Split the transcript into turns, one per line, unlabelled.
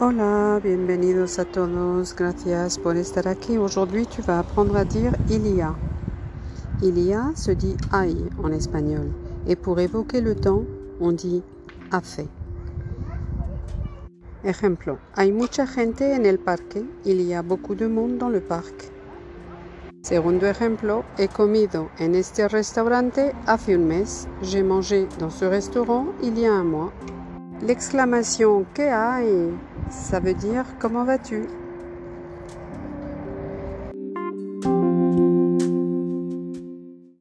Hola, bienvenidos a todos. Gracias por estar aquí. Aujourd'hui, tu vas apprendre à dire il y a. Il y a se dit hay en espagnol. Et pour évoquer le temps, on dit hace. Ejemplo, hay mucha gente en el parque. Il y a beaucoup de monde dans le parc. Segundo ejemplo, he comido en este restaurante hace un mes. J'ai mangé dans ce restaurant il y a un mois. L'exclamation que hay, ça veut dire? Comment vas-tu?